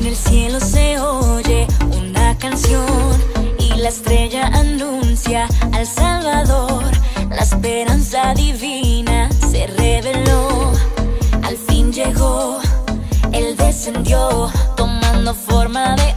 En el cielo se oye una canción y la estrella anuncia al Salvador. La esperanza divina se reveló, al fin llegó, Él descendió tomando forma de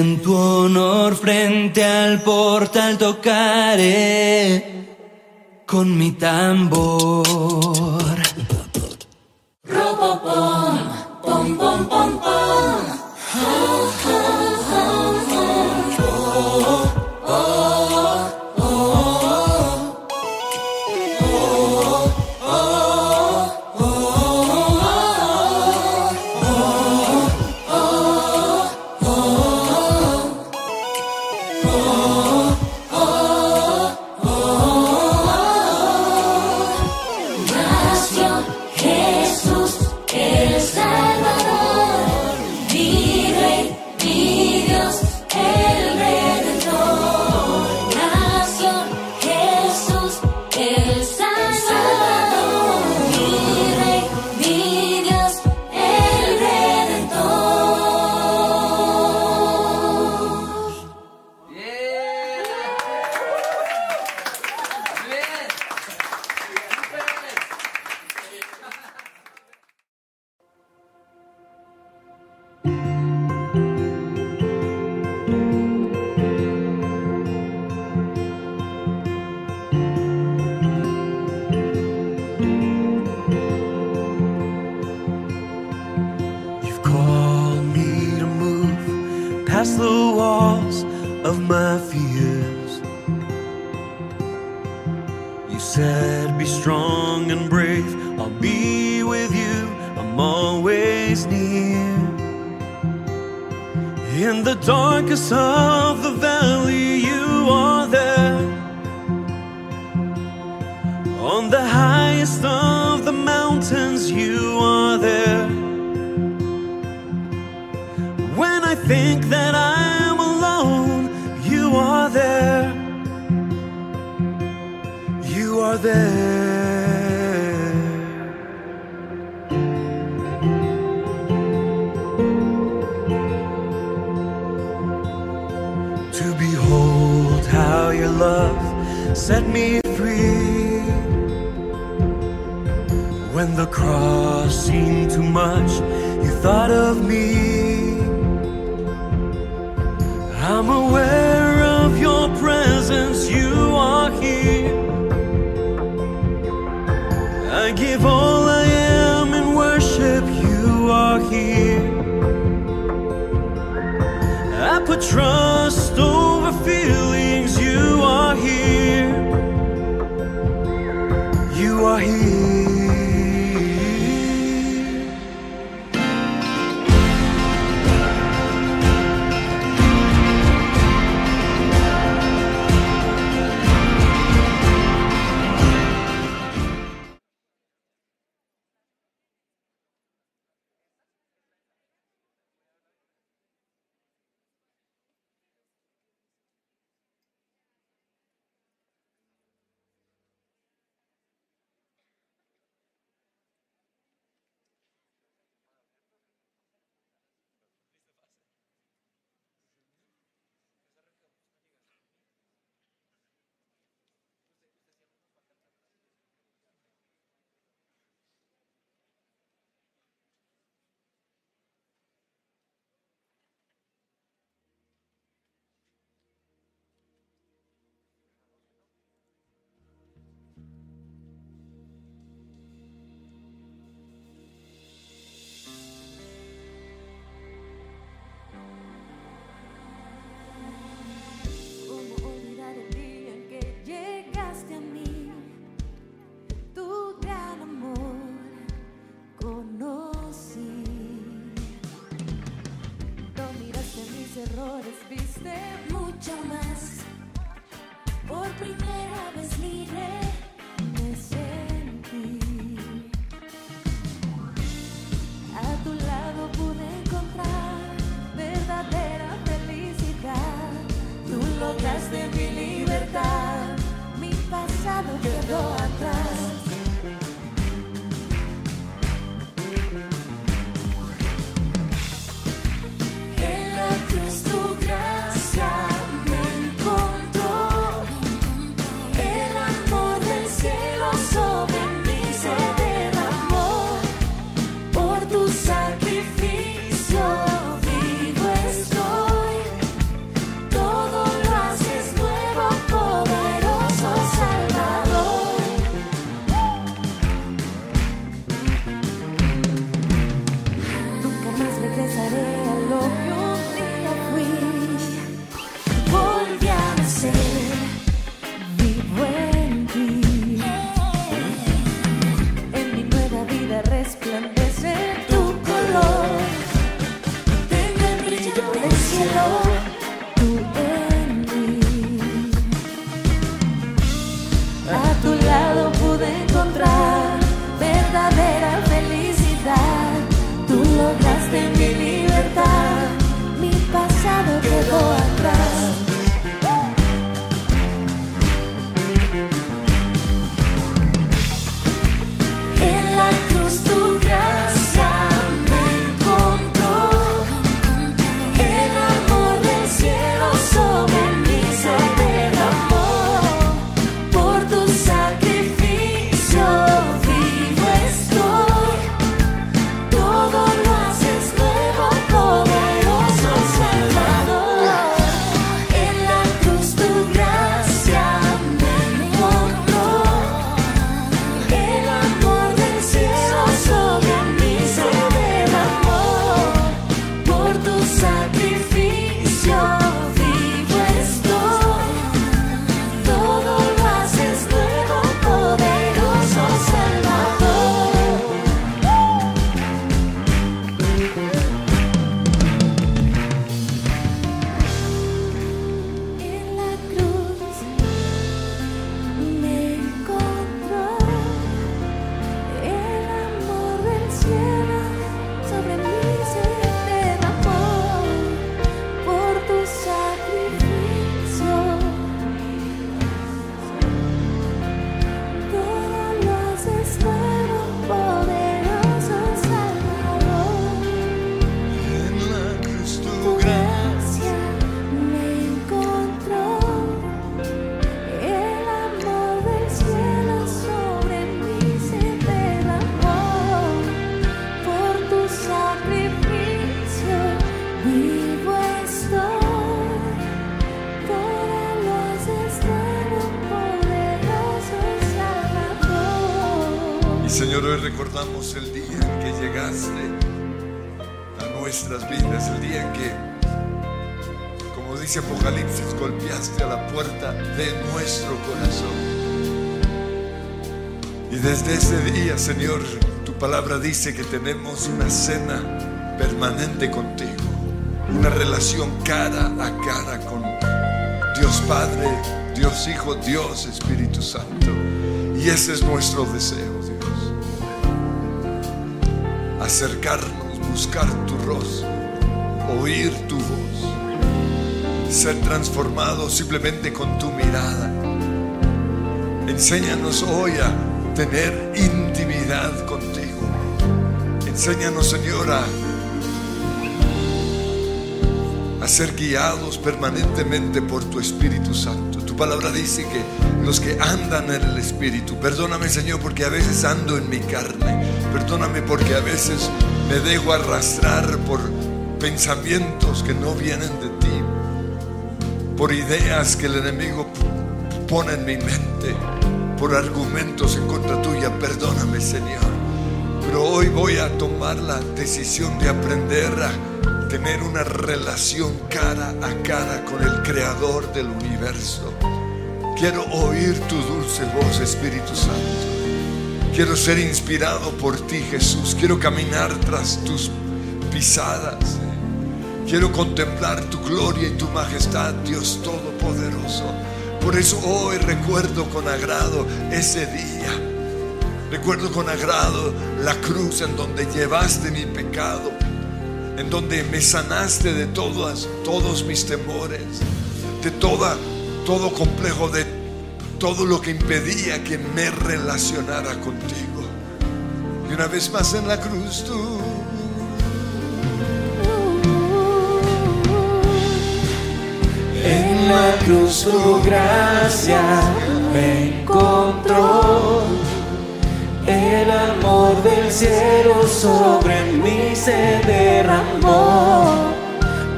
En tu honor frente al portal tocaré con mi tambor. free. When the cross seemed too much, you thought of me. I'm aware of your presence, you are here. I give all I am in worship, you are here. I put trust over fear. Señor, tu palabra dice que tenemos una cena permanente contigo, una relación cara a cara con Dios Padre, Dios Hijo, Dios Espíritu Santo. Y ese es nuestro deseo, Dios. Acercarnos, buscar tu rostro, oír tu voz, ser transformados simplemente con tu mirada. Enséñanos hoy a tener intimidad contigo. Enséñanos, Señor, a a ser guiados permanentemente por tu Espíritu Santo. Tu palabra dice que los que andan en el Espíritu, perdóname Señor porque a veces ando en mi carne, perdóname porque a veces me dejo arrastrar por pensamientos que no vienen de ti, por ideas que el enemigo pone en mi mente, por argumentos en contra tuya, perdóname Señor. Pero hoy voy a tomar la decisión de aprender a tener una relación cara a cara con el creador del universo. Quiero oír tu dulce voz, Espíritu Santo. Quiero ser inspirado por ti, Jesús. Quiero caminar tras tus pisadas. Quiero contemplar tu gloria y tu majestad, Dios Todopoderoso. Por eso hoy recuerdo con agrado ese día. Recuerdo con agrado la cruz en donde llevaste mi pecado, en donde me sanaste de todas, todos mis temores, de toda, todo complejo, de todo lo que impedía que me relacionara contigo. Y una vez más en la cruz tú En la cruz tu gracia me encontró. El amor del cielo sobre mí se derramó.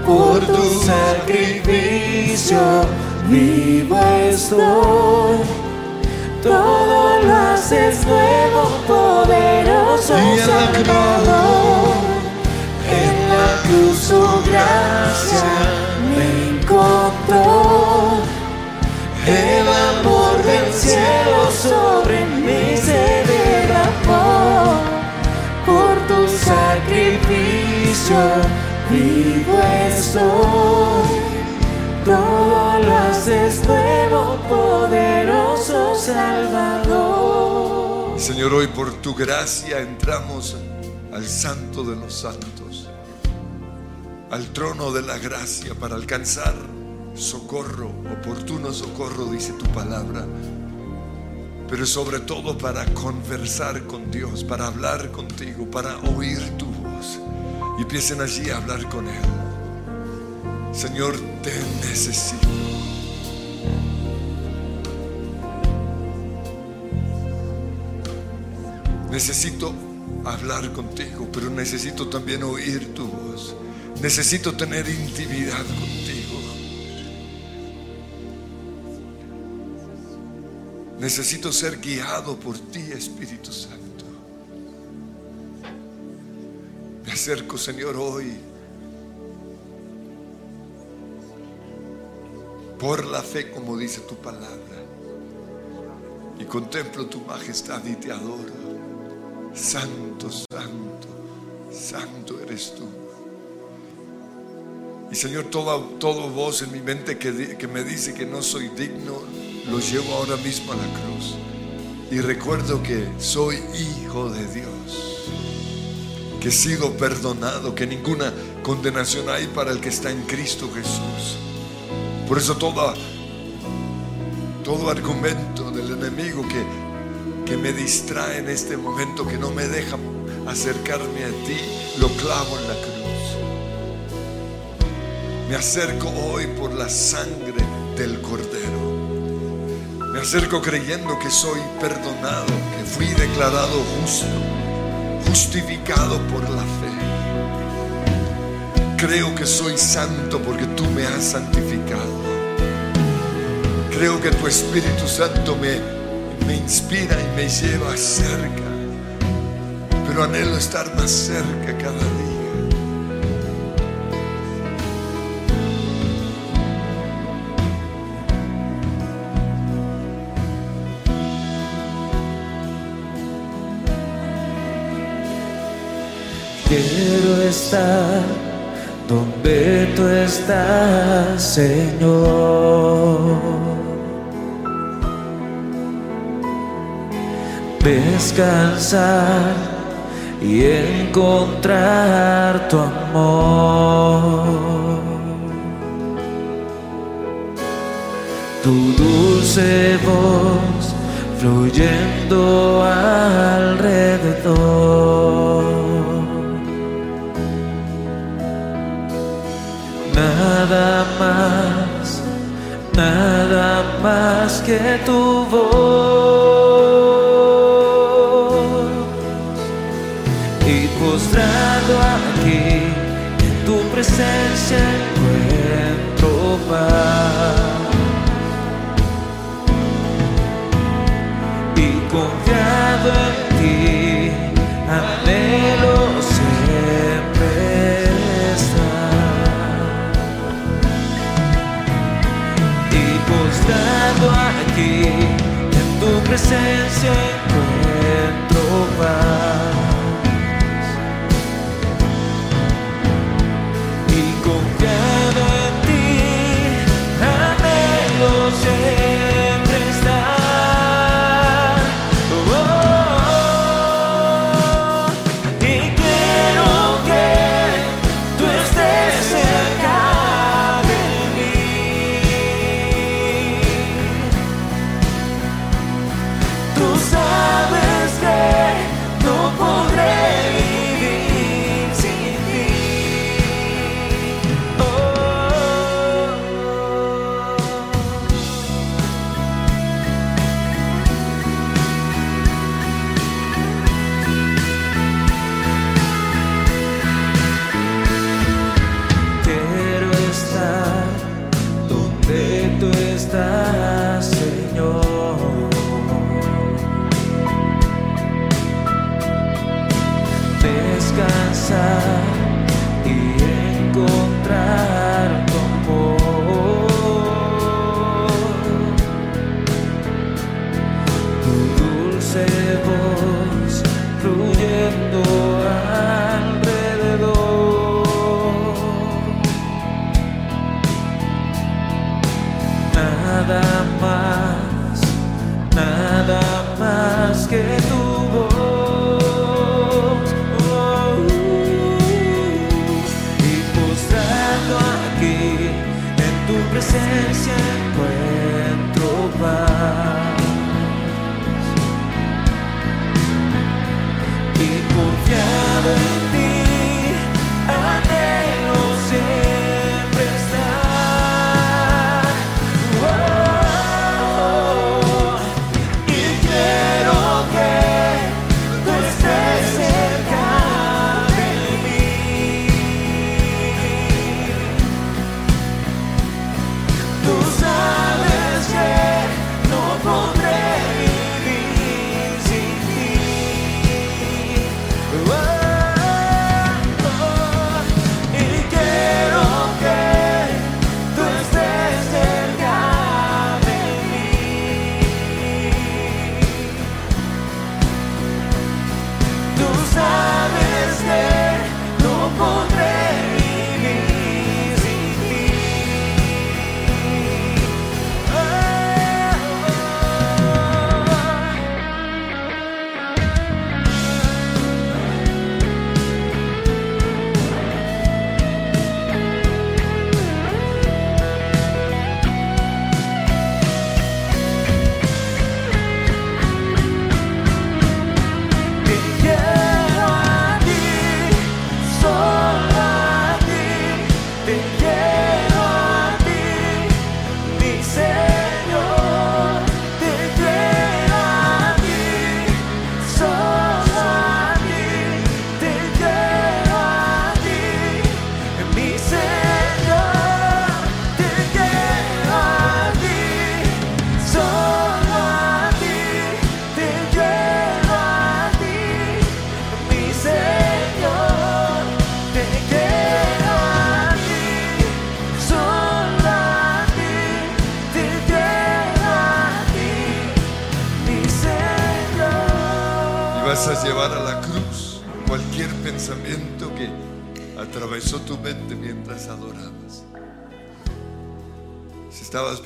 Por tu sacrificio vivo estoy. Todo lo haces nuevo, poderoso Y en la cruz. Salvador. En la cruz tu gracia me encontró. El amor del cielo sobre mí se derramó. Por tu sacrificio vivo estoy. Todo lo haces nuevo, poderoso Salvador. Señor, hoy por tu gracia entramos al santo de los santos, al trono de la gracia para alcanzar socorro, oportuno socorro, dice tu palabra, pero sobre todo para conversar con Dios, para hablar contigo, para oír tu voz. Y empiecen allí a hablar con Él. Señor, te necesito. Necesito hablar contigo, pero necesito también oír tu voz. Necesito tener intimidad contigo. Necesito ser guiado por ti, Espíritu Santo. Me acerco, Señor, hoy por la fe, como dice tu palabra, y contemplo tu majestad y te adoro. Santo, santo, santo eres tú. Y Señor, toda, toda voz en mi mente que, que me dice que no soy digno, lo llevo ahora mismo a la cruz. Y recuerdo que soy hijo de Dios, que he sido perdonado, que ninguna condenación hay para el que está en Cristo Jesús. Por eso toda, todo argumento del enemigo que, que me distrae en este momento, que no me deja acercarme a ti, lo clavo en la cruz. Me acerco hoy por la sangre del Cordero. Me acerco creyendo que soy perdonado, que fui declarado justo, justificado por la fe. Creo que soy santo porque tú me has santificado. Creo que tu Espíritu Santo me, me inspira y me lleva cerca. Pero anhelo estar más cerca cada día. Quiero estar donde tú estás, Señor. Descansar y encontrar tu amor. Tu dulce voz fluyendo alrededor. Nada más, nada más que tu voz. Y postrado aquí, en tu presencia encuentro paz. Y confiado en postrado aquí, en tu presencia encuentro paz.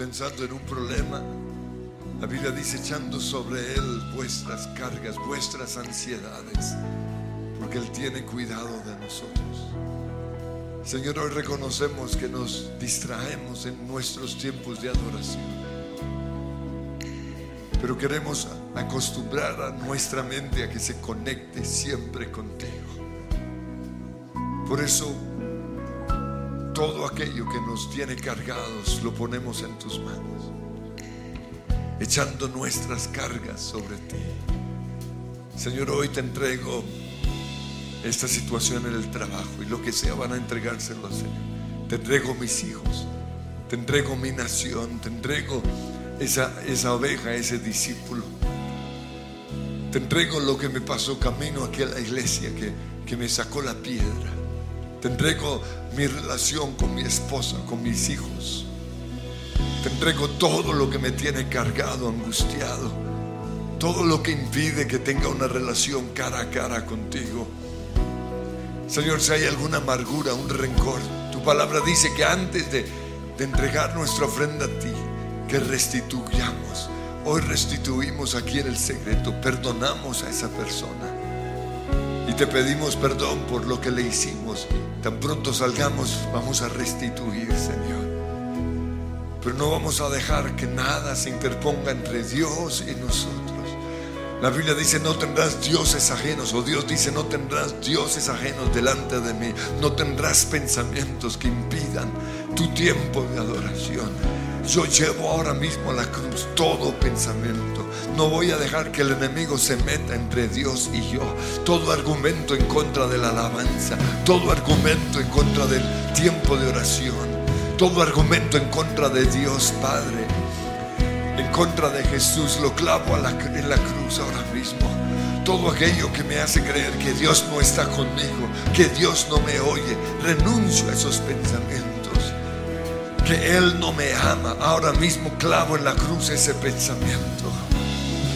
Pensando en un problema, la Biblia dice echando sobre Él vuestras cargas, vuestras ansiedades, porque Él tiene cuidado de nosotros. Señor, hoy reconocemos que nos distraemos en nuestros tiempos de adoración. Pero queremos acostumbrar a nuestra mente a que se conecte siempre contigo. Por eso, todo aquello que nos tiene cargados lo ponemos en tus manos, echando nuestras cargas sobre ti. Señor, hoy te entrego esta situación en el trabajo y lo que sea van a entregárselo al Señor. Te entrego mis hijos, te entrego mi nación, te entrego esa, esa oveja, ese discípulo. Te entrego lo que me pasó camino aquí a la iglesia, que, que me sacó la piedra. Entrego mi relación con mi esposa, con mis hijos. Te entrego todo lo que me tiene cargado, angustiado. Todo lo que impide que tenga una relación cara a cara contigo. Señor, si hay alguna amargura, un rencor, tu palabra dice que antes de, de entregar nuestra ofrenda a ti, que restituyamos. Hoy restituimos aquí en el secreto, perdonamos a esa persona. Te pedimos perdón por lo que le hicimos. Tan pronto salgamos, vamos a restituir, Señor. Pero no vamos a dejar que nada se interponga entre Dios y nosotros. La Biblia dice, no tendrás dioses ajenos, o Dios dice, no tendrás dioses ajenos delante de mí, no tendrás pensamientos que impidan tu tiempo de adoración. Yo llevo ahora mismo a la cruz todo pensamiento. No voy a dejar que el enemigo se meta entre Dios y yo. Todo argumento en contra de la alabanza, todo argumento en contra del tiempo de oración. Todo argumento en contra de Dios Padre, en contra de Jesús, lo clavo en la cruz ahora mismo. Todo aquello que me hace creer que Dios no está conmigo, que Dios no me oye, renuncio a esos pensamientos. Que Él no me ama, ahora mismo clavo en la cruz ese pensamiento.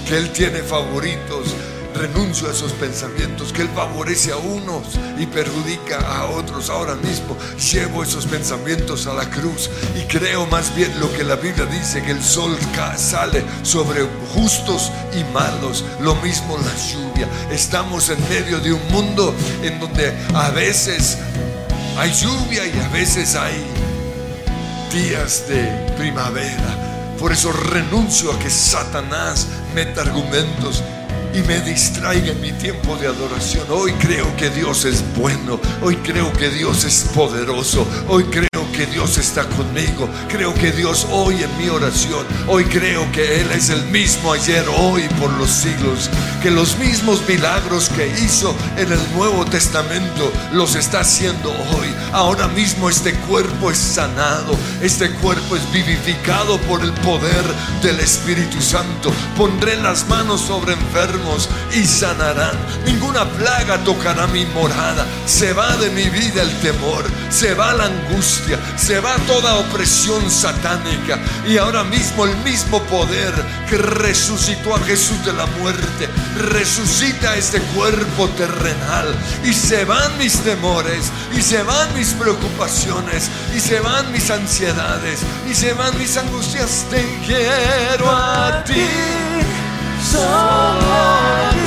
Que Él tiene favoritos, renuncio a esos pensamientos. Que Él favorece a unos y perjudica a otros. Ahora mismo llevo esos pensamientos a la cruz y creo más bien lo que la Biblia dice, que el sol sale sobre justos y malos. Lo mismo la lluvia. Estamos en medio de un mundo en donde a veces hay lluvia y a veces hay días de primavera. Por eso renuncio a que Satanás meta argumentos y me distraiga en mi tiempo de adoración. Hoy creo que Dios es bueno. Hoy creo que Dios es poderoso. Hoy creo que Dios está conmigo. Creo que Dios hoy en mi oración. Hoy creo que Él es el mismo ayer, hoy, por los siglos. Que los mismos milagros que hizo en el Nuevo Testamento los está haciendo hoy. Ahora mismo este cuerpo es sanado. Este cuerpo es vivificado por el poder del Espíritu Santo. Pondré las manos sobre enfermos y sanarán. Ninguna plaga tocará mi morada. Se va de mi vida el temor. Se va la angustia. Se va toda opresión satánica. Y ahora mismo el mismo poder que resucitó a Jesús de la muerte. Resucita este cuerpo terrenal. Y se van mis temores. Y se van mis preocupaciones. Y se van mis ansiedades. Y se van mis angustias. Te quiero a ti. Solo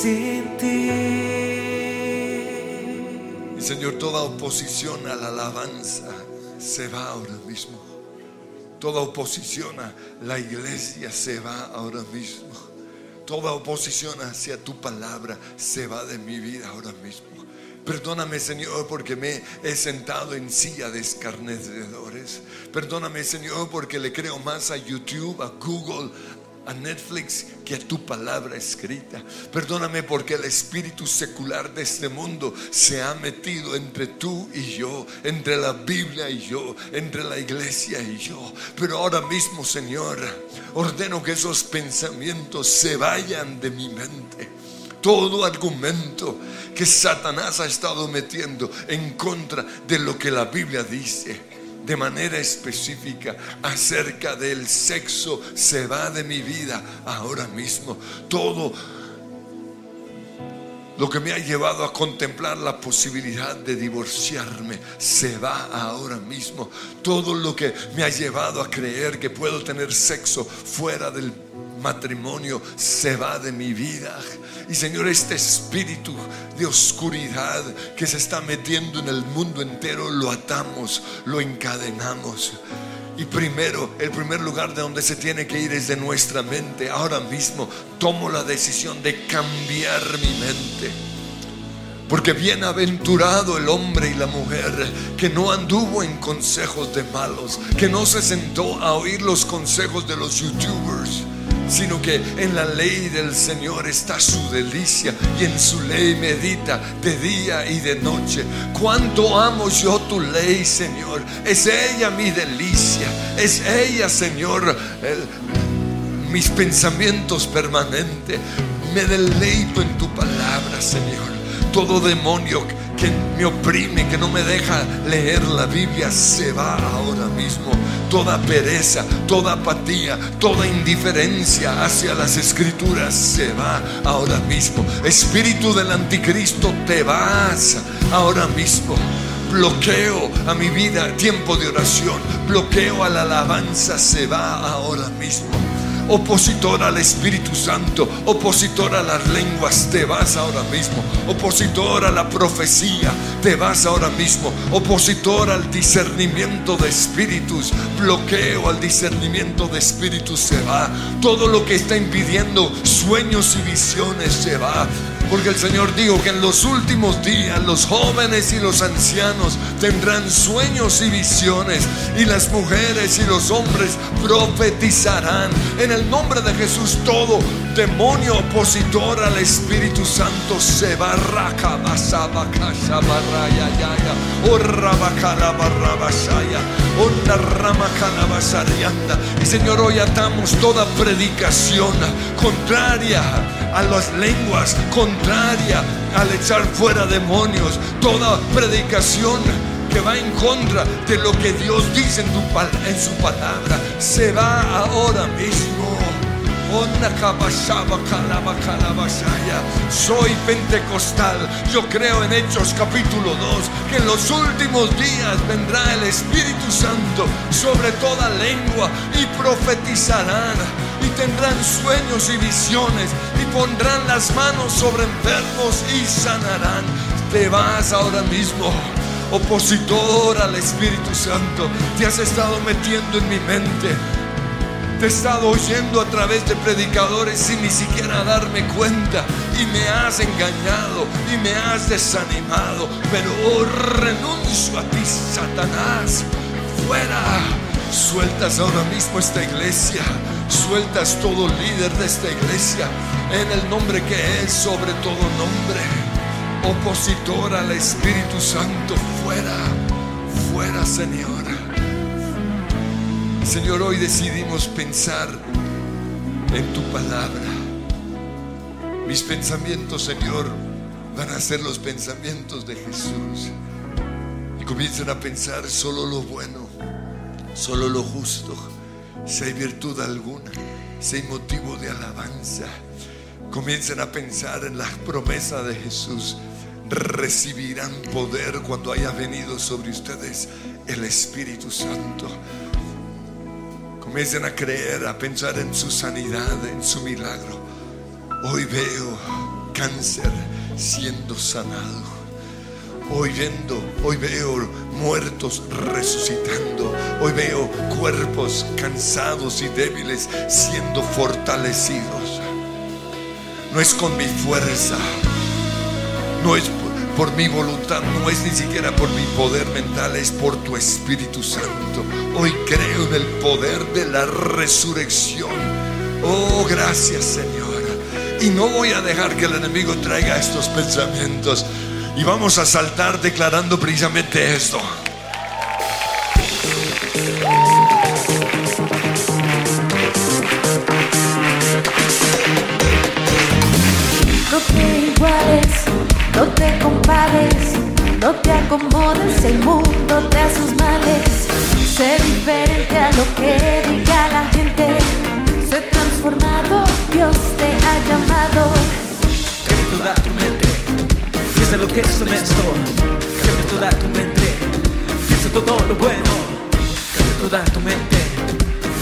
Y Señor, toda oposición a la alabanza se va ahora mismo. Toda oposición a la iglesia se va ahora mismo. Toda oposición hacia tu palabra se va de mi vida ahora mismo. Perdóname, Señor, porque me he sentado en silla de escarnecedores. Perdóname, Señor, porque le creo más a YouTube, a Google, a Netflix que a tu palabra escrita. Perdóname porque el espíritu secular de este mundo se ha metido entre tú y yo, entre la Biblia y yo, entre la iglesia y yo. Pero ahora mismo, Señor, ordeno que esos pensamientos se vayan de mi mente todo argumento que Satanás ha estado metiendo en contra de lo que la Biblia dice de manera específica acerca del sexo se va de mi vida ahora mismo. Todo lo que me ha llevado a contemplar la posibilidad de divorciarme se va ahora mismo. Todo lo que me ha llevado a creer que puedo tener sexo fuera del matrimonio se va de mi vida. Y Señor, este espíritu de oscuridad que se está metiendo en el mundo entero, lo atamos, lo encadenamos. Y primero, el primer lugar de donde se tiene que ir es de nuestra mente. Ahora mismo tomo la decisión de cambiar mi mente. Porque bienaventurado el hombre y la mujer que no anduvo en consejos de malos, que no se sentó a oír los consejos de los youtubers, sino que en la ley del Señor está su delicia y en su ley medita de día y de noche. Cuánto amo yo tu ley, Señor. Es ella mi delicia, es ella, Señor, mis pensamientos permanentes. Me deleito en tu palabra, Señor. Todo demonio que me oprime, que no me deja leer la Biblia, se va ahora mismo. Toda pereza, toda apatía, toda indiferencia hacia las escrituras se va ahora mismo. Espíritu del anticristo, te vas ahora mismo. Bloqueo a mi vida, tiempo de oración. Bloqueo a la alabanza, se va ahora mismo opositor al Espíritu Santo, opositor a las lenguas, te vas ahora mismo, opositor a la profecía, te vas ahora mismo, opositor al discernimiento de espíritus, bloqueo al discernimiento de espíritus, se va, todo lo que está impidiendo sueños y visiones se va. Porque el Señor dijo que en los últimos días los jóvenes y los ancianos tendrán sueños y visiones y las mujeres y los hombres profetizarán. En el nombre de Jesús todo demonio opositor al Espíritu Santo se va. Raca, basa, baca, shabaraya, yaya, orra, bacala, barra, basaya, onda, rama, calabazarianda. Y Señor, hoy atamos toda predicación contraria a las lenguas, contraria al echar fuera demonios, toda predicación que va en contra de lo que Dios dice en, en su palabra, se va ahora mismo. Soy pentecostal. Yo creo en Hechos capítulo 2 que en los últimos días vendrá el Espíritu Santo sobre toda lengua y profetizarán y tendrán sueños y visiones y pondrán las manos sobre enfermos y sanarán. Te vas ahora mismo. Opositor al Espíritu Santo, te has estado metiendo en mi mente, te he estado oyendo a través de predicadores sin ni siquiera darme cuenta y me has engañado y me has desanimado. Pero oh, renuncio a ti, Satanás. Fuera. Sueltas ahora mismo esta iglesia. Sueltas todo líder de esta iglesia en el nombre que es sobre todo nombre. Opositor al Espíritu Santo. Fuera. Fuera, Señor. Señor, hoy decidimos pensar en tu palabra. Mis pensamientos, Señor, van a ser los pensamientos de Jesús. Y comiencen a pensar solo lo bueno, solo lo justo. Si hay virtud alguna, si hay motivo de alabanza, comiencen a pensar en la promesa de Jesús. Recibirán poder cuando haya venido sobre ustedes el Espíritu Santo. Comiencen a creer, a pensar en su sanidad, en su milagro. Hoy veo cáncer siendo sanado. Hoy viendo, hoy veo muertos resucitando. Hoy veo cuerpos cansados y débiles siendo fortalecidos. No es con mi fuerza, no es por mi voluntad, no es ni siquiera por mi poder mental, es por tu Espíritu Santo. Hoy creo en el poder de la resurrección. Oh, gracias Señor. Y no voy a dejar que el enemigo traiga estos pensamientos. Y vamos a saltar declarando precisamente esto. No te iguales, no te compares, no te acomodes, el mundo te a sus males. Sé diferente a lo que diga la gente. Sé transformado, Dios te ha llamado. Toda tu mente, piensa lo que es honesto. Cambia toda tu mente, piensa todo lo bueno. Cambia toda tu mente,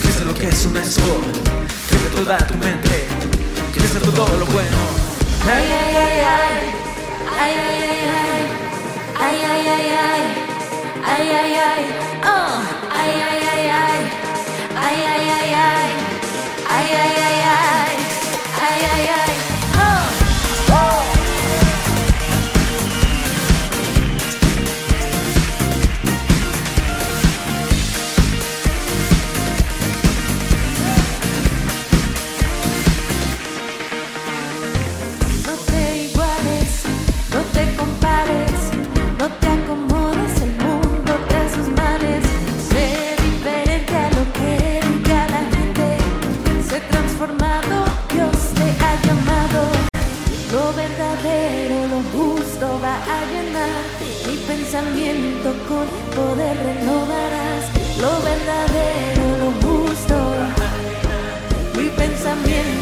piensa lo que es honesto. Cambia toda tu mente, piensa todo lo bueno. Ay, ay, ay, ay. Ay, ay, ay, ay. Ay, ay, ay, ay. Ay, ay, ay. Oh. Ay, ay, ay, ay. Ay, ay, ay, ay. Ay, ay, ay, ay. a mi pensamiento con poder renovarás lo verdadero, lo justo, mi pensamiento.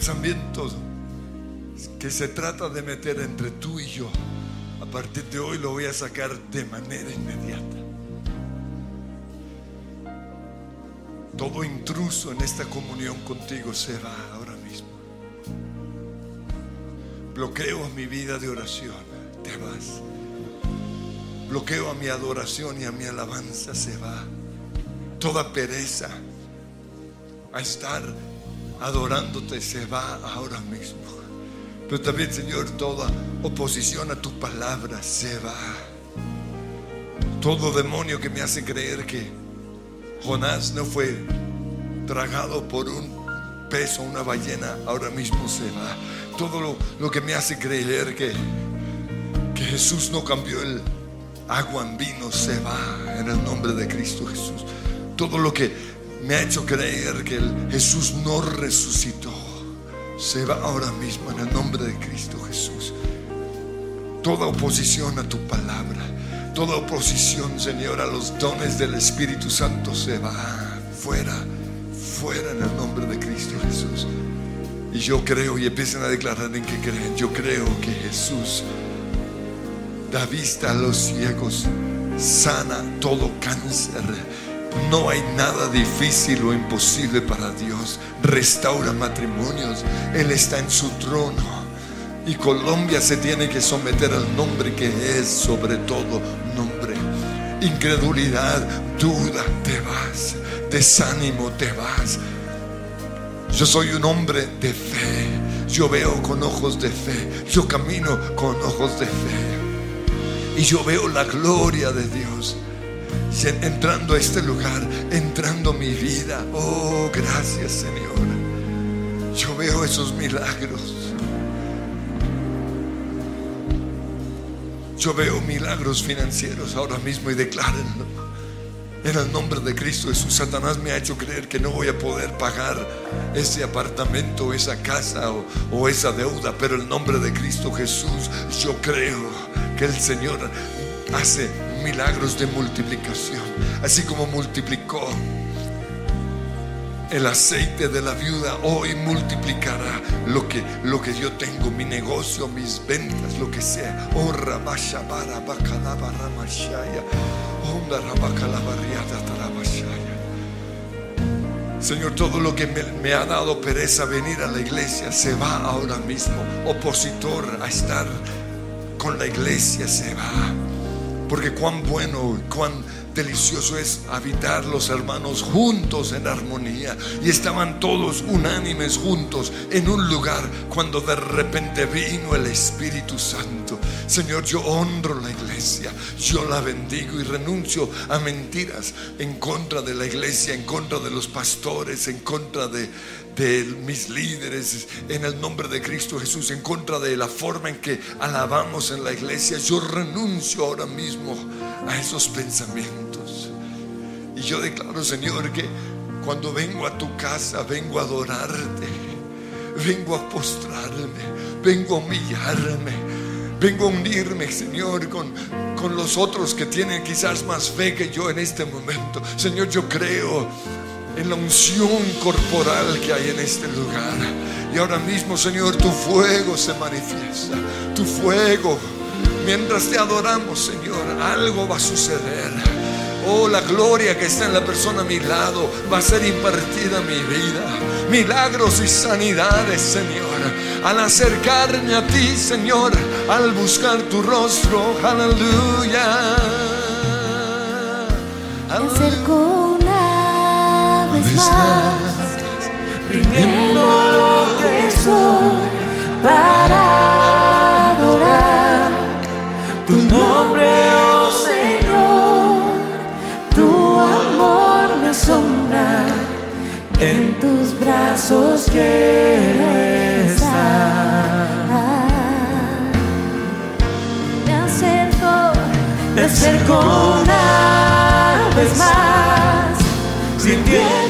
Pensamiento que se trata de meter entre tú y yo, a partir de hoy lo voy a sacar de manera inmediata. Todo intruso en esta comunión contigo se va ahora mismo. Bloqueo a mi vida de oración, te vas. Bloqueo a mi adoración y a mi alabanza, se va. Toda pereza a estar adorándote se va ahora mismo. Pero también, Señor, toda oposición a tu palabra se va. Todo demonio que me hace creer que Jonás no fue tragado por un peso, una ballena, ahora mismo se va. Todo lo, lo que me hace creer que, que Jesús no cambió el agua en vino se va en el nombre de Cristo Jesús. Todo lo que me ha hecho creer que el Jesús no resucitó se va ahora mismo en el nombre de Cristo Jesús. Toda oposición a tu palabra, toda oposición, Señor, a los dones del Espíritu Santo se va fuera, fuera en el nombre de Cristo Jesús. Y yo creo, y empiecen a declarar en que creen, yo creo que Jesús da vista a los ciegos, sana todo cáncer. No hay nada difícil o imposible para Dios. Restaura matrimonios. Él está en su trono. Y Colombia se tiene que someter al nombre que es sobre todo nombre. Incredulidad, duda, te vas. Desánimo, te vas. Yo soy un hombre de fe. Yo veo con ojos de fe. Yo camino con ojos de fe. Y yo veo la gloria de Dios entrando a este lugar, entrando mi vida. Oh, gracias Señor. Yo veo esos milagros. Yo veo milagros financieros ahora mismo y declárenlo. En el nombre de Cristo Jesús, Satanás me ha hecho creer que no voy a poder pagar ese apartamento, esa casa o, o esa deuda, pero en el nombre de Cristo Jesús, yo creo que el Señor hace milagros de multiplicación, así como multiplicó el aceite de la viuda hoy multiplicará lo que, lo que yo tengo, mi negocio, mis ventas, lo que sea. Oh. Oh. Señor, todo lo que me, me ha dado pereza venir a la iglesia se va ahora mismo. Opositor a estar con la iglesia se va. Porque cuán bueno, cuán delicioso es habitar los hermanos juntos en armonía. Y estaban todos unánimes juntos en un lugar cuando de repente vino el Espíritu Santo. Señor, yo honro la iglesia, yo la bendigo y renuncio a mentiras en contra de la iglesia, en contra de los pastores, en contra de, mis líderes, en el nombre de Cristo Jesús, en contra de la forma en que alabamos en la iglesia. Yo renuncio ahora mismo a esos pensamientos. Y yo declaro, Señor, que cuando vengo a tu casa, vengo a adorarte, vengo a postrarme, vengo a humillarme Vengo a unirme, Señor, con, con los otros que tienen quizás más fe que yo en este momento. Señor, yo creo en la unción corporal que hay en este lugar. Y ahora mismo, Señor, tu fuego se manifiesta. Tu fuego. Mientras te adoramos, Señor, algo va a suceder. Oh, la gloria que está en la persona a mi lado va a ser impartida a mi vida. Milagros y sanidades, Señor. Al acercarme a ti, Señor, al buscar tu rostro, aleluya. Acerco una vez más, rindiendo que soy para adorar tu nombre, en tus brazos quiero estar. Me acerco, me acerco una vez más, sintiendo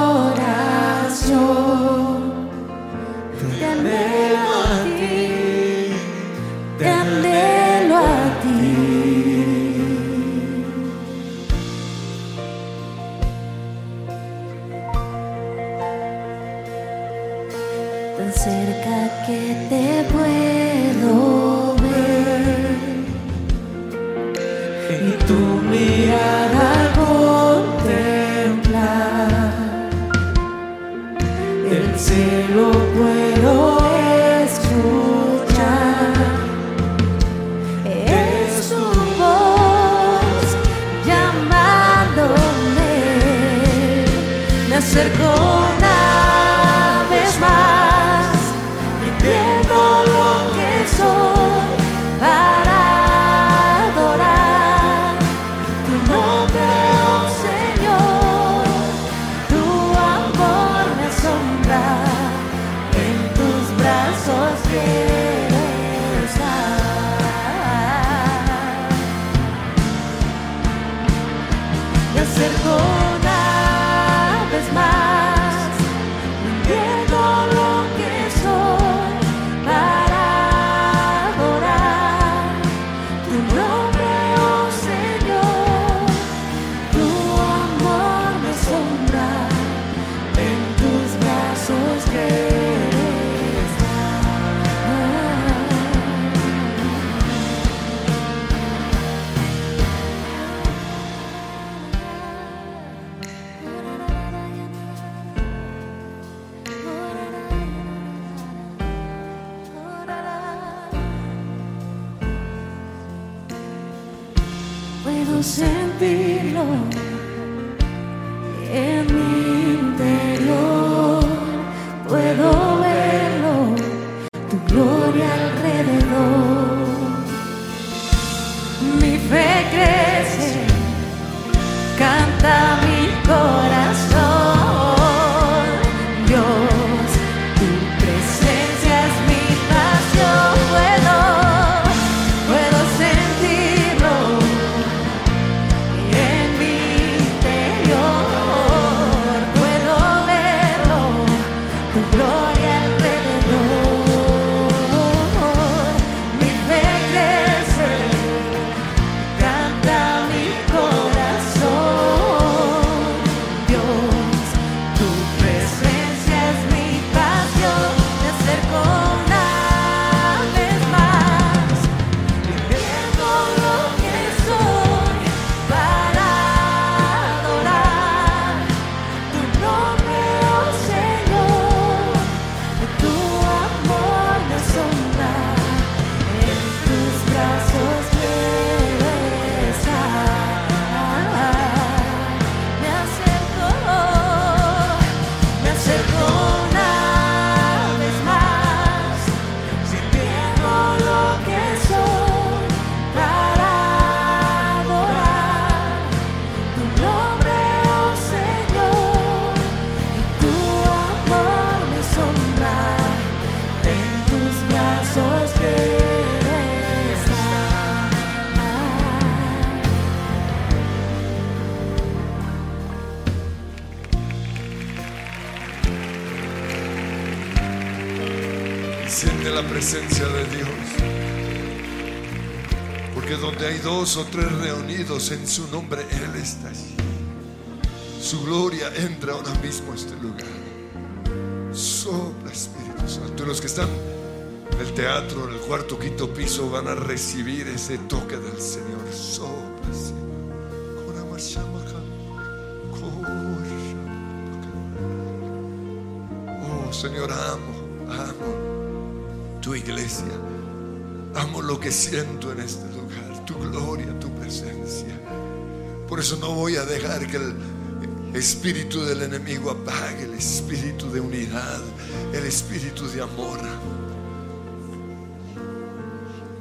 gloria en su nombre, Él está allí. Su gloria entra ahora mismo a este lugar. Sopla Espíritu Santo. Y los que están en el teatro, en el cuarto, quinto piso, van a recibir ese toque del Señor. Sopla, Señor. Oh, Señor, amo, amo tu iglesia. Amo lo que siento en este lugar, Por eso no voy a dejar que el espíritu del enemigo apague el espíritu de unidad, el espíritu de amor.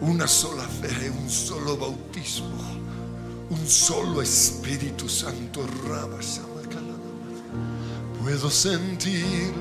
Una sola fe, un solo bautismo, un solo Espíritu Santo. Puedo sentir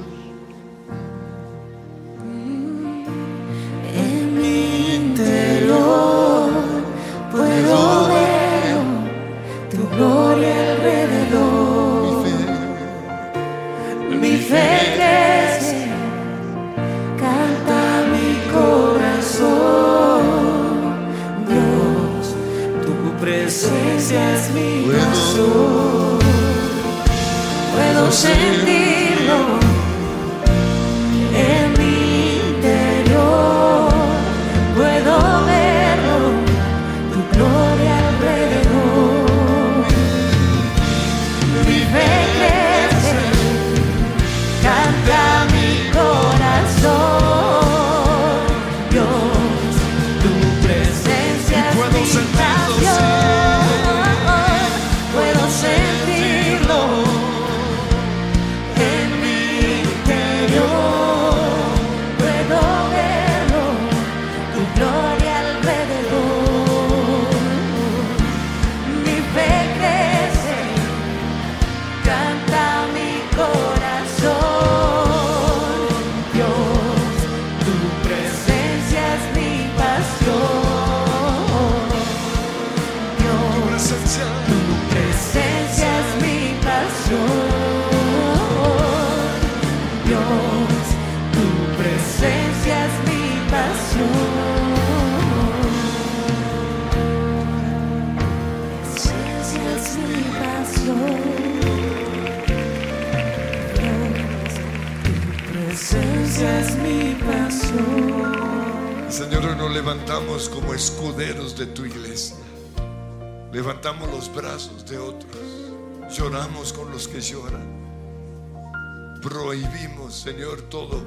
que lloran. Prohibimos, Señor, todo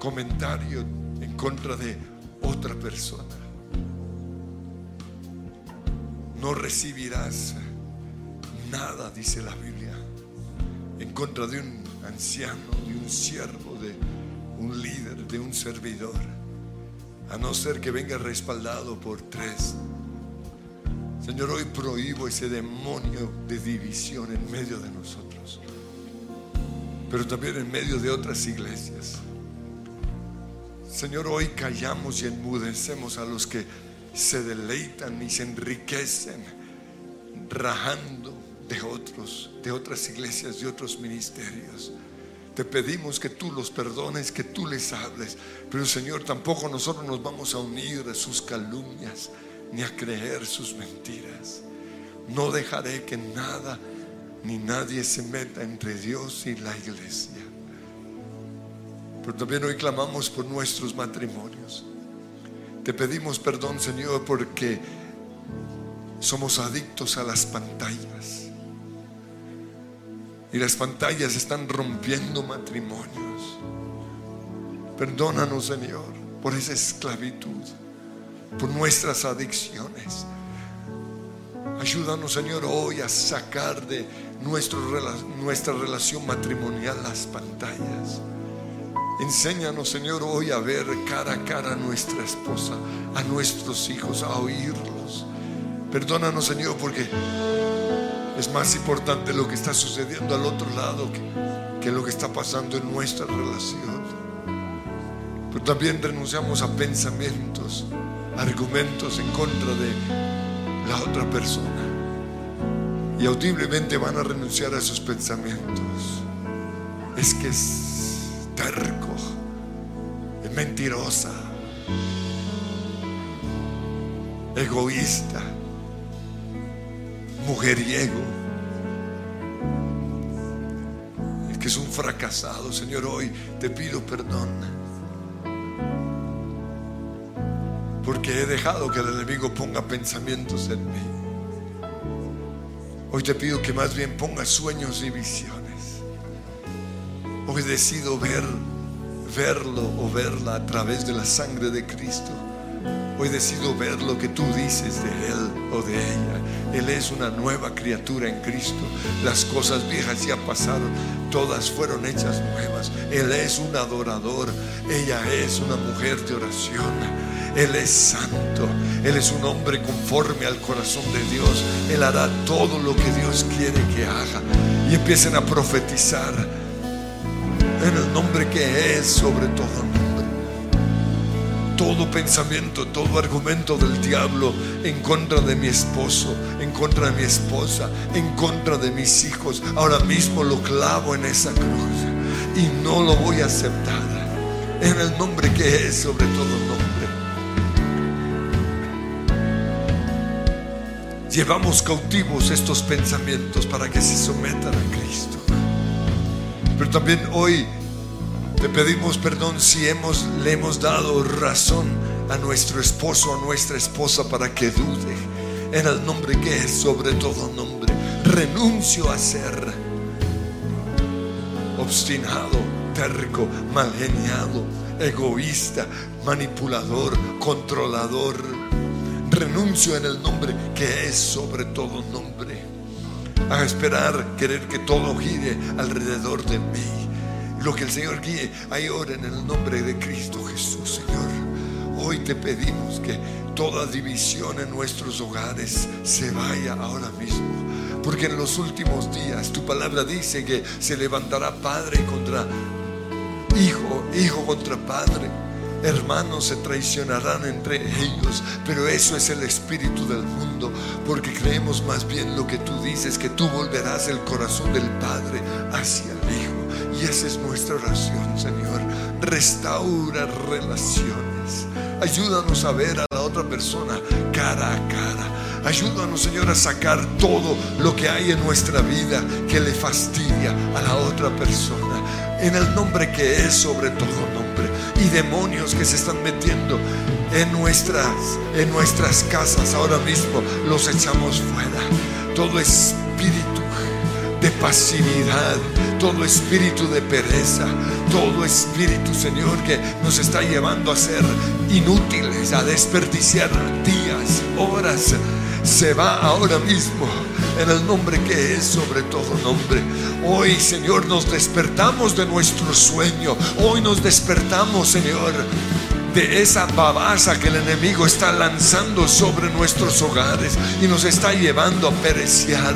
comentario en contra de otra persona. No recibirás nada, dice la Biblia, en contra de un anciano, de un siervo, de un líder, de un servidor, a no ser que venga respaldado por tres. Señor, hoy prohíbo ese demonio de división en medio de nosotros, pero también en medio de otras iglesias. Señor, hoy callamos y enmudecemos a los que se deleitan y se enriquecen rajando de otros, de otras iglesias, de otros ministerios. Te pedimos que tú los perdones, que tú les hables. Pero Señor, tampoco nosotros nos vamos a unir a sus calumnias ni a creer sus mentiras. No dejaré que nada ni nadie se meta entre Dios y la iglesia. Pero también hoy clamamos por nuestros matrimonios. Te pedimos perdón, Señor, porque somos adictos a las pantallas. Y las pantallas están rompiendo matrimonios. Perdónanos, Señor, por esa esclavitud, por nuestras adicciones. Ayúdanos, Señor, hoy a sacar de nuestro nuestra relación matrimonial las pantallas. Enséñanos, Señor, hoy a ver cara a cara a nuestra esposa, a nuestros hijos, a oírlos. Perdónanos, Señor, porque es más importante lo que está sucediendo al otro lado que, que lo que está pasando en nuestra relación. Pero también renunciamos a pensamientos, argumentos en contra de la otra persona. Y audiblemente van a renunciar a esos pensamientos. Es que es terco, es mentirosa, egoísta, mujeriego. Es que es un fracasado, Señor, hoy te pido perdón. Porque he dejado que el enemigo ponga pensamientos en mí. Hoy te pido que más bien pongas sueños y visiones. Hoy decido ver, verlo o verla a través de la sangre de Cristo. Hoy decido ver lo que tú dices de Él o de ella. Él es una nueva criatura en Cristo. Las cosas viejas ya pasaron, todas fueron hechas nuevas. Él es un adorador, ella es una mujer de oración. Él es santo, Él es un hombre conforme al corazón de Dios. Él hará todo lo que Dios quiere que haga. Y empiecen a profetizar en el nombre que es sobre todo nombre. Todo pensamiento, todo argumento del diablo en contra de mi esposo, en contra de mi esposa, en contra de mis hijos, ahora mismo lo clavo en esa cruz y no lo voy a aceptar. En el nombre que es sobre todo. Llevamos cautivos estos pensamientos para que se sometan a Cristo. Pero también hoy te pedimos perdón si le hemos dado razón a nuestro esposo a nuestra esposa para que dude en el nombre que es sobre todo nombre. Renuncio a ser obstinado, terco, mal geniado, egoísta, manipulador, controlador. Renuncio en el nombre que es sobre todo nombre a esperar, querer que todo gire alrededor de mí. Lo que el Señor guíe, ahí ora en el nombre de Cristo Jesús, Señor. Hoy te pedimos que toda división en nuestros hogares se vaya ahora mismo. Porque en los últimos días tu palabra dice que se levantará padre contra hijo, hijo contra padre. Hermanos se traicionarán entre ellos, pero eso es el espíritu del mundo, porque creemos más bien lo que tú dices, que tú volverás el corazón del Padre hacia el Hijo. Y esa es nuestra oración, Señor. Restaura relaciones. Ayúdanos a ver a la otra persona cara a cara. Ayúdanos, Señor, a sacar todo lo que hay en nuestra vida que le fastidia a la otra persona. En el nombre que es sobre todo nombre. Y demonios que se están metiendo en nuestras, en nuestras casas ahora mismo los echamos fuera. Todo espíritu de pasividad, todo espíritu de pereza, todo espíritu, Señor, que nos está llevando a ser inútiles, a desperdiciar días, horas, se va ahora mismo en el nombre que es sobre todo nombre. Hoy, Señor, nos despertamos de nuestro sueño. Hoy nos despertamos, Señor, de esa babasa que el enemigo está lanzando sobre nuestros hogares y nos está llevando a pereciar,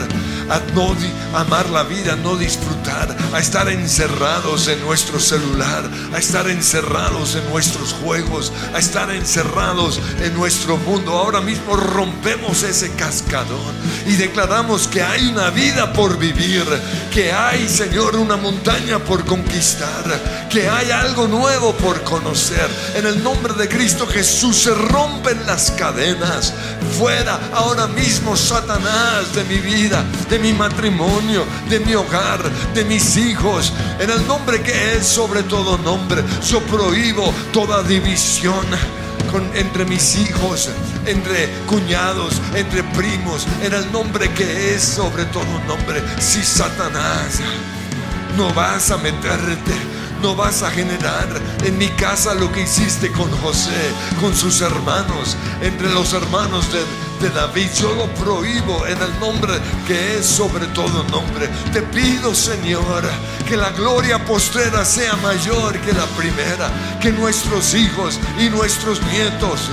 a no amar la vida, a no disfrutar, a estar encerrados en nuestro celular, a estar encerrados en nuestros juegos, a estar encerrados en nuestro mundo. Ahora mismo rompemos ese cascadón y declaramos que hay una vida por vivir, que hay, Señor, una montaña por conquistar, que hay algo nuevo por conocer. En el nombre de Cristo Jesús se rompen las cadenas. Fuera ahora mismo, Satanás, de mi vida, de mi matrimonio, de mi hogar, de mis hijos. En el nombre que es sobre todo nombre, yo prohíbo toda división. Entre mis hijos, entre cuñados, entre primos, en el nombre que es sobre todo nombre. Si Satanás, no vas a meterte no vas a generar en mi casa lo que hiciste con José, con sus hermanos, entre los hermanos de, David. Yo lo prohíbo en el nombre que es sobre todo nombre. Te pido, Señor, que la gloria postrera sea mayor que la primera, que nuestros hijos y nuestros nietos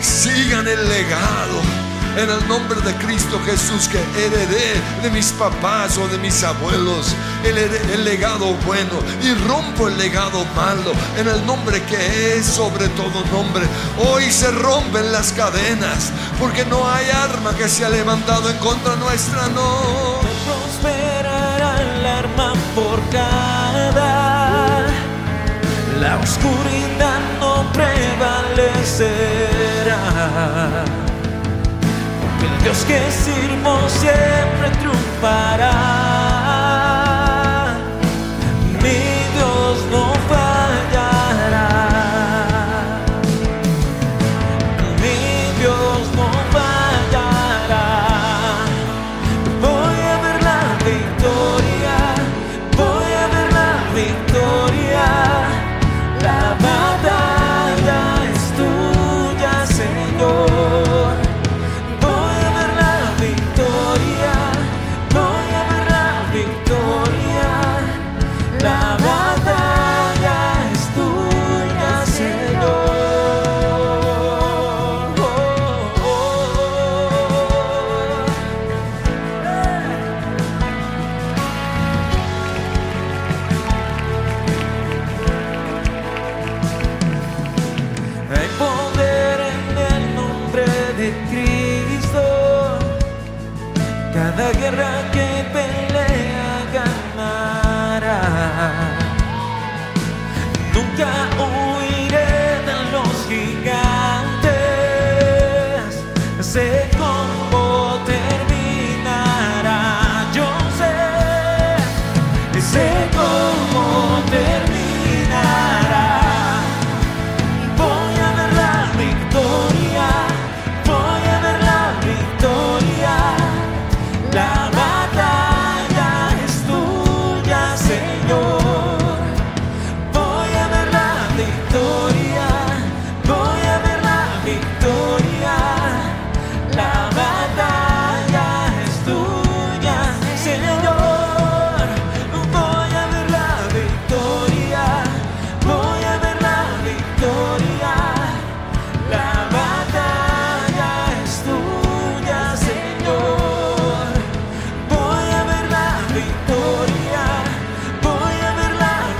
sigan el legado en el nombre de Cristo Jesús que heredé de mis papás o de mis abuelos el, legado bueno y rompo el legado malo en el nombre que es sobre todo nombre. Hoy se rompen las cadenas porque no hay arma que se ha levantado en contra nuestra, no. Prosperará el arma forjada, la oscuridad no prevalecerá. El Dios que sirvo siempre triunfará.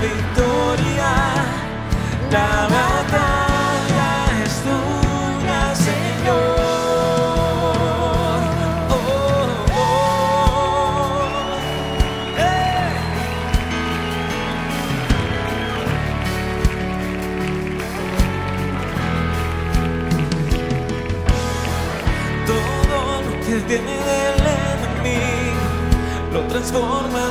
victoria, la batalla es tuya, Señor. Oh, oh, oh, ¡Eh! Todo lo que viene del enemigo lo transforma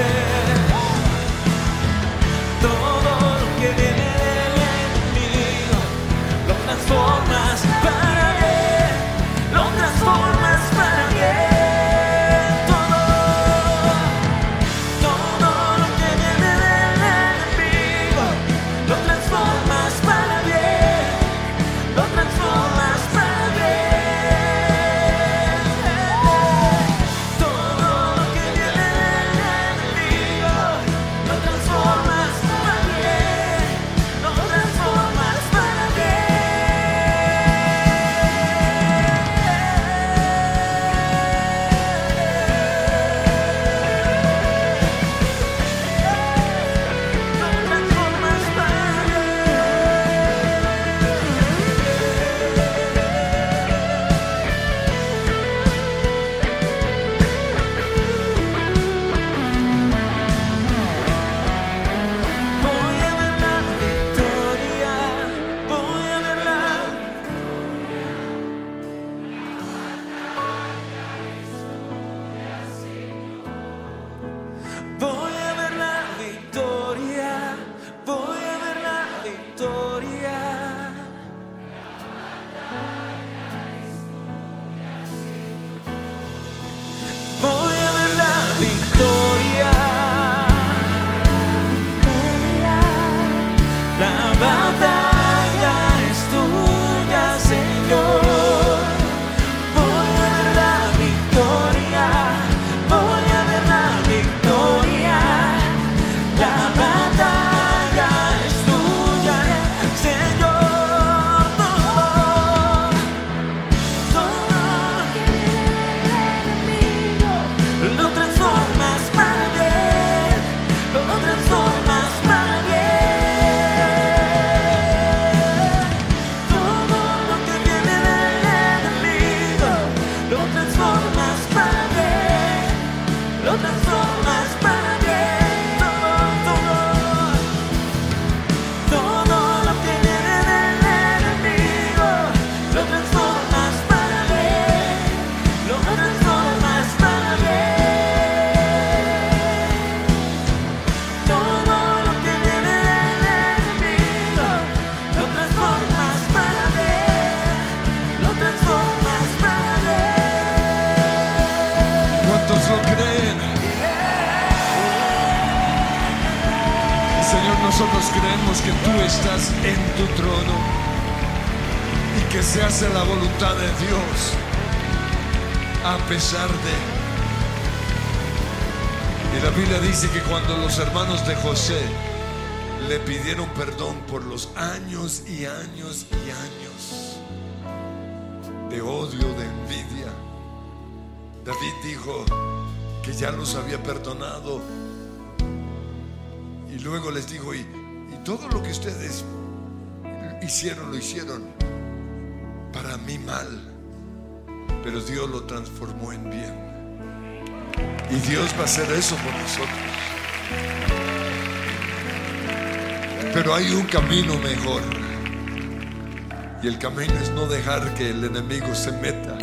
Pidieron perdón por los años y años y años de odio, de envidia, David dijo que ya los había perdonado y luego les dijo, y, y todo lo que ustedes hicieron, lo hicieron para mí mal, pero Dios lo transformó en bien. Y Dios va a hacer eso por nosotros. Pero hay un camino mejor. Y el camino es no dejar que el enemigo se meta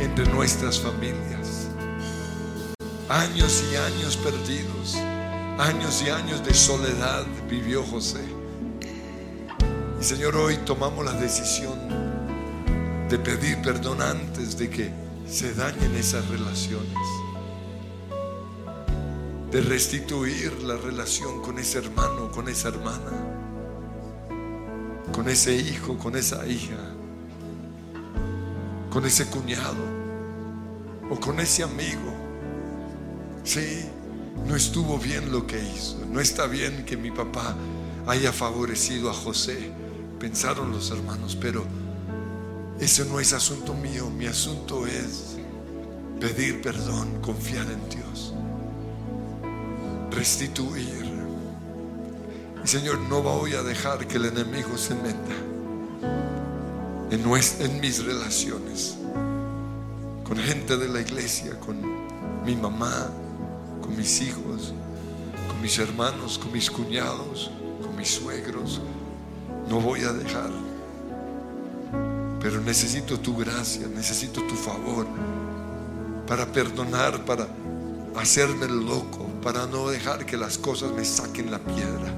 entre nuestras familias. Años y años perdidos, años y años de soledad vivió José. Y Señor, hoy tomamos la decisión de pedir perdón antes de que se dañen esas relaciones. De restituir la relación con ese hermano, con esa hermana, con ese hijo, con esa hija, con ese cuñado o con ese amigo. Sí, no estuvo bien lo que hizo. No está bien que mi papá haya favorecido a José, pensaron los hermanos, pero ese no es asunto mío. Mi asunto es pedir perdón, confiar en Dios, restituir. Y Señor, no voy a dejar que el enemigo se meta en, mis relaciones con gente de la iglesia, con mi mamá, con mis hijos, con mis hermanos, con mis cuñados, con mis suegros. No voy a dejar. Pero necesito tu gracia, necesito tu favor para perdonar, para hacerme loco, para no dejar que las cosas me saquen la piedra,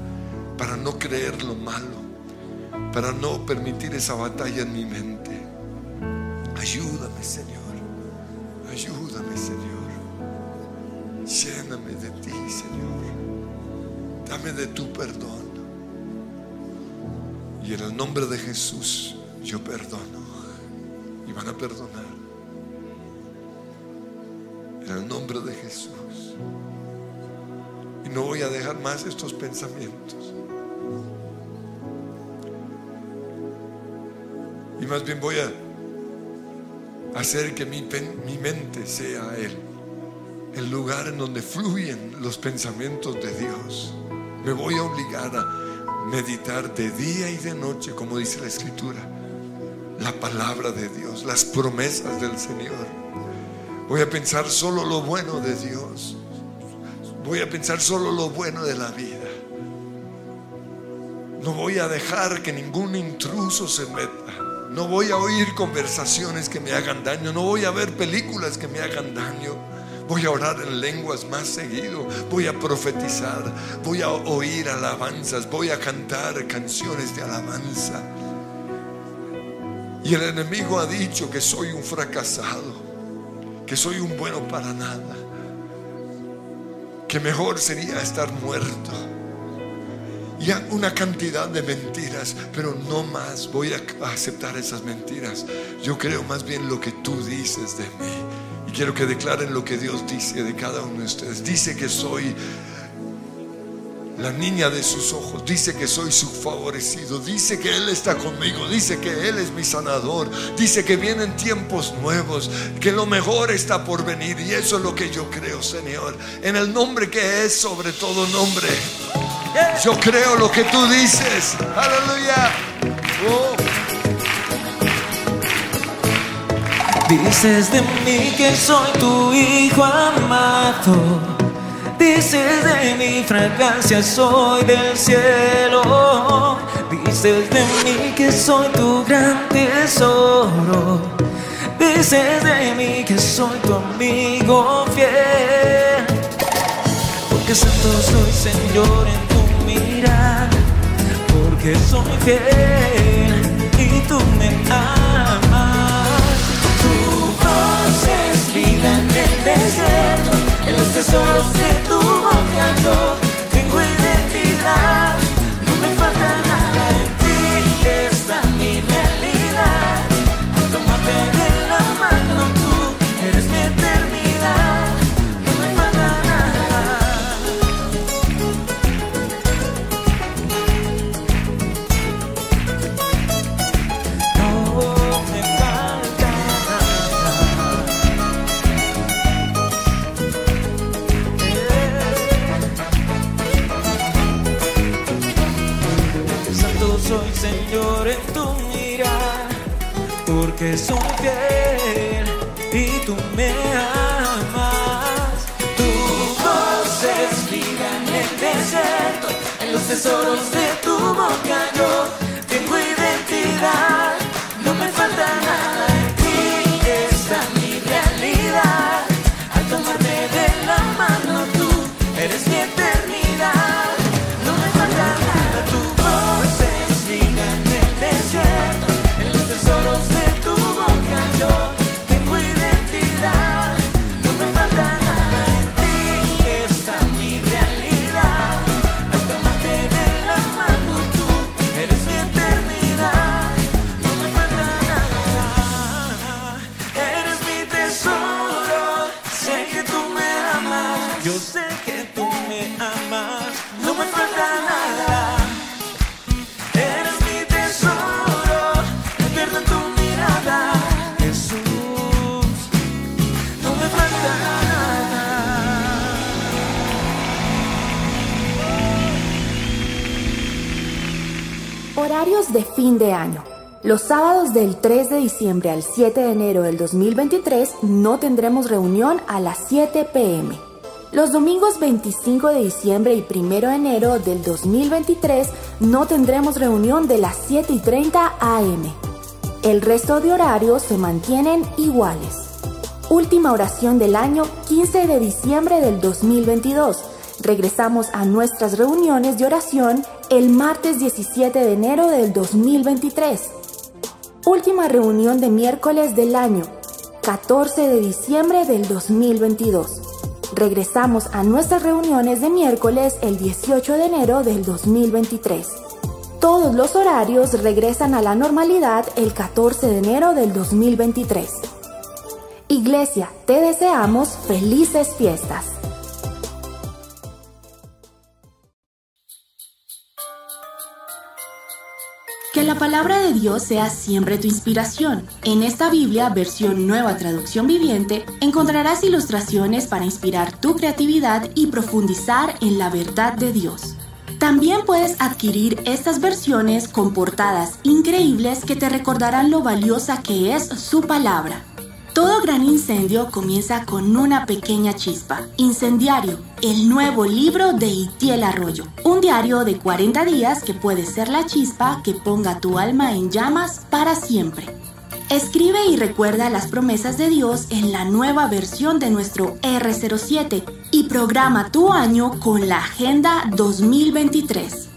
para no creer lo malo, para no permitir esa batalla en mi mente. Ayúdame, Señor. Ayúdame, Señor. Lléname de ti, Señor. Dame de tu perdón. Y en el nombre de Jesús yo perdono. Y van a perdonar. En el nombre de Jesús. No voy a dejar más estos pensamientos. Y más bien voy a hacer que mi, mi mente sea Él. El lugar en donde fluyen los pensamientos de Dios. Me voy a obligar a meditar de día y de noche, como dice la Escritura, la palabra de Dios, las promesas del Señor. Voy a pensar solo lo bueno de Dios. Voy a pensar solo lo bueno de la vida. No voy a dejar que ningún intruso se meta. No voy a oír conversaciones que me hagan daño. No voy a ver películas que me hagan daño. Voy a orar en lenguas más seguido. Voy a profetizar. Voy a oír alabanzas. Voy a cantar canciones de alabanza. Y el enemigo ha dicho que soy un fracasado. Que soy un bueno para nada. Que mejor sería estar muerto y una cantidad de mentiras, pero no más voy a aceptar esas mentiras. Yo creo más bien lo que tú dices de mí. Y quiero que declaren lo que Dios dice de cada uno de ustedes. Dice que soy la niña de sus ojos. Dice que soy su favorecido. Dice que Él está conmigo. Dice que Él es mi sanador. Dice que vienen tiempos nuevos. Que lo mejor está por venir. Y eso es lo que yo creo, Señor. En el nombre que es sobre todo nombre. Yo creo lo que tú dices. Aleluya. Oh. Dices de mí que soy tu hijo amado. Dices de mi fragancia soy del cielo. Dices de mí que soy tu gran tesoro. Dices de mí que soy tu amigo fiel. Porque santo soy Señor en tu mirada. Porque soy fiel y tú me amas. Tu voz es vida en el desierto, los tesoros de tu boca yo tengo identidad. Porque soy fiel y tú me amas. Tu voz es vida en el desierto, en los tesoros de tu boca yo tengo identidad, de año. Los sábados del 3 de diciembre al 7 de enero del 2023 no tendremos reunión a las 7 pm. Los domingos 25 de diciembre y 1 de enero del 2023 no tendremos reunión de las 7 y 30 am. El resto de horarios se mantienen iguales. Última oración del año 15 de diciembre del 2022. Regresamos a nuestras reuniones de oración el martes 17 de enero del 2023. Última reunión de miércoles del año 14 de diciembre del 2022. Regresamos a nuestras reuniones de miércoles el 18 de enero del 2023. Todos los horarios regresan a la normalidad el 14 de enero del 2023. Iglesia, te deseamos felices fiestas. Que la palabra de Dios sea siempre tu inspiración. En esta Biblia, versión nueva traducción viviente, encontrarás ilustraciones para inspirar tu creatividad y profundizar en la verdad de Dios. También puedes adquirir estas versiones con portadas increíbles que te recordarán lo valiosa que es su palabra. Todo gran incendio comienza con una pequeña chispa. Incendiario, el nuevo libro de Itiel Arroyo. Un diario de 40 días que puede ser la chispa que ponga tu alma en llamas para siempre. Escribe y recuerda las promesas de Dios en la nueva versión de nuestro R07 y programa tu año con la Agenda 2023.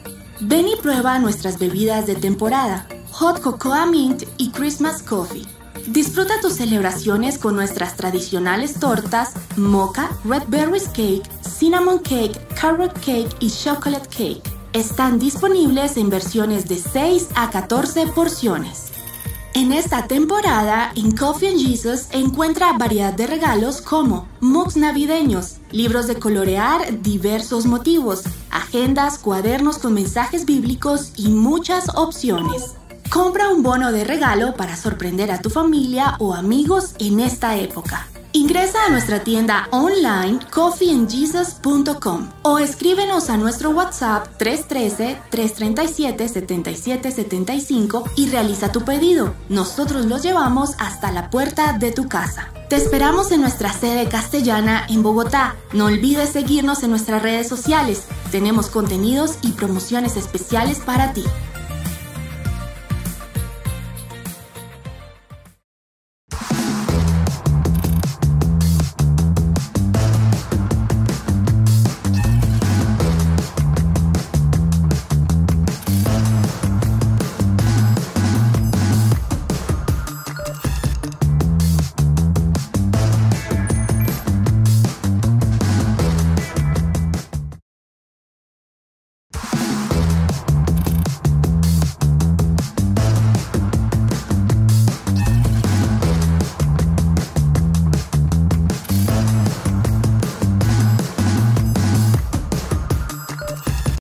Ven y prueba nuestras bebidas de temporada, Hot Cocoa Mint y Christmas Coffee. Disfruta tus celebraciones con nuestras tradicionales tortas mocha, red berries cake, cinnamon cake, carrot cake y chocolate cake. Están disponibles en versiones de 6 a 14 porciones. En esta temporada, en Coffee and Jesus encuentra variedad de regalos como mugs navideños, libros de colorear diversos motivos, agendas, cuadernos con mensajes bíblicos y muchas opciones. Compra un bono de regalo para sorprender a tu familia o amigos en esta época. Ingresa a nuestra tienda online coffeeandjesus.com o escríbenos a nuestro WhatsApp 313-337-7775 y realiza tu pedido. Nosotros los llevamos hasta la puerta de tu casa. Te esperamos en nuestra sede castellana en Bogotá. No olvides seguirnos en nuestras redes sociales. Tenemos contenidos y promociones especiales para ti.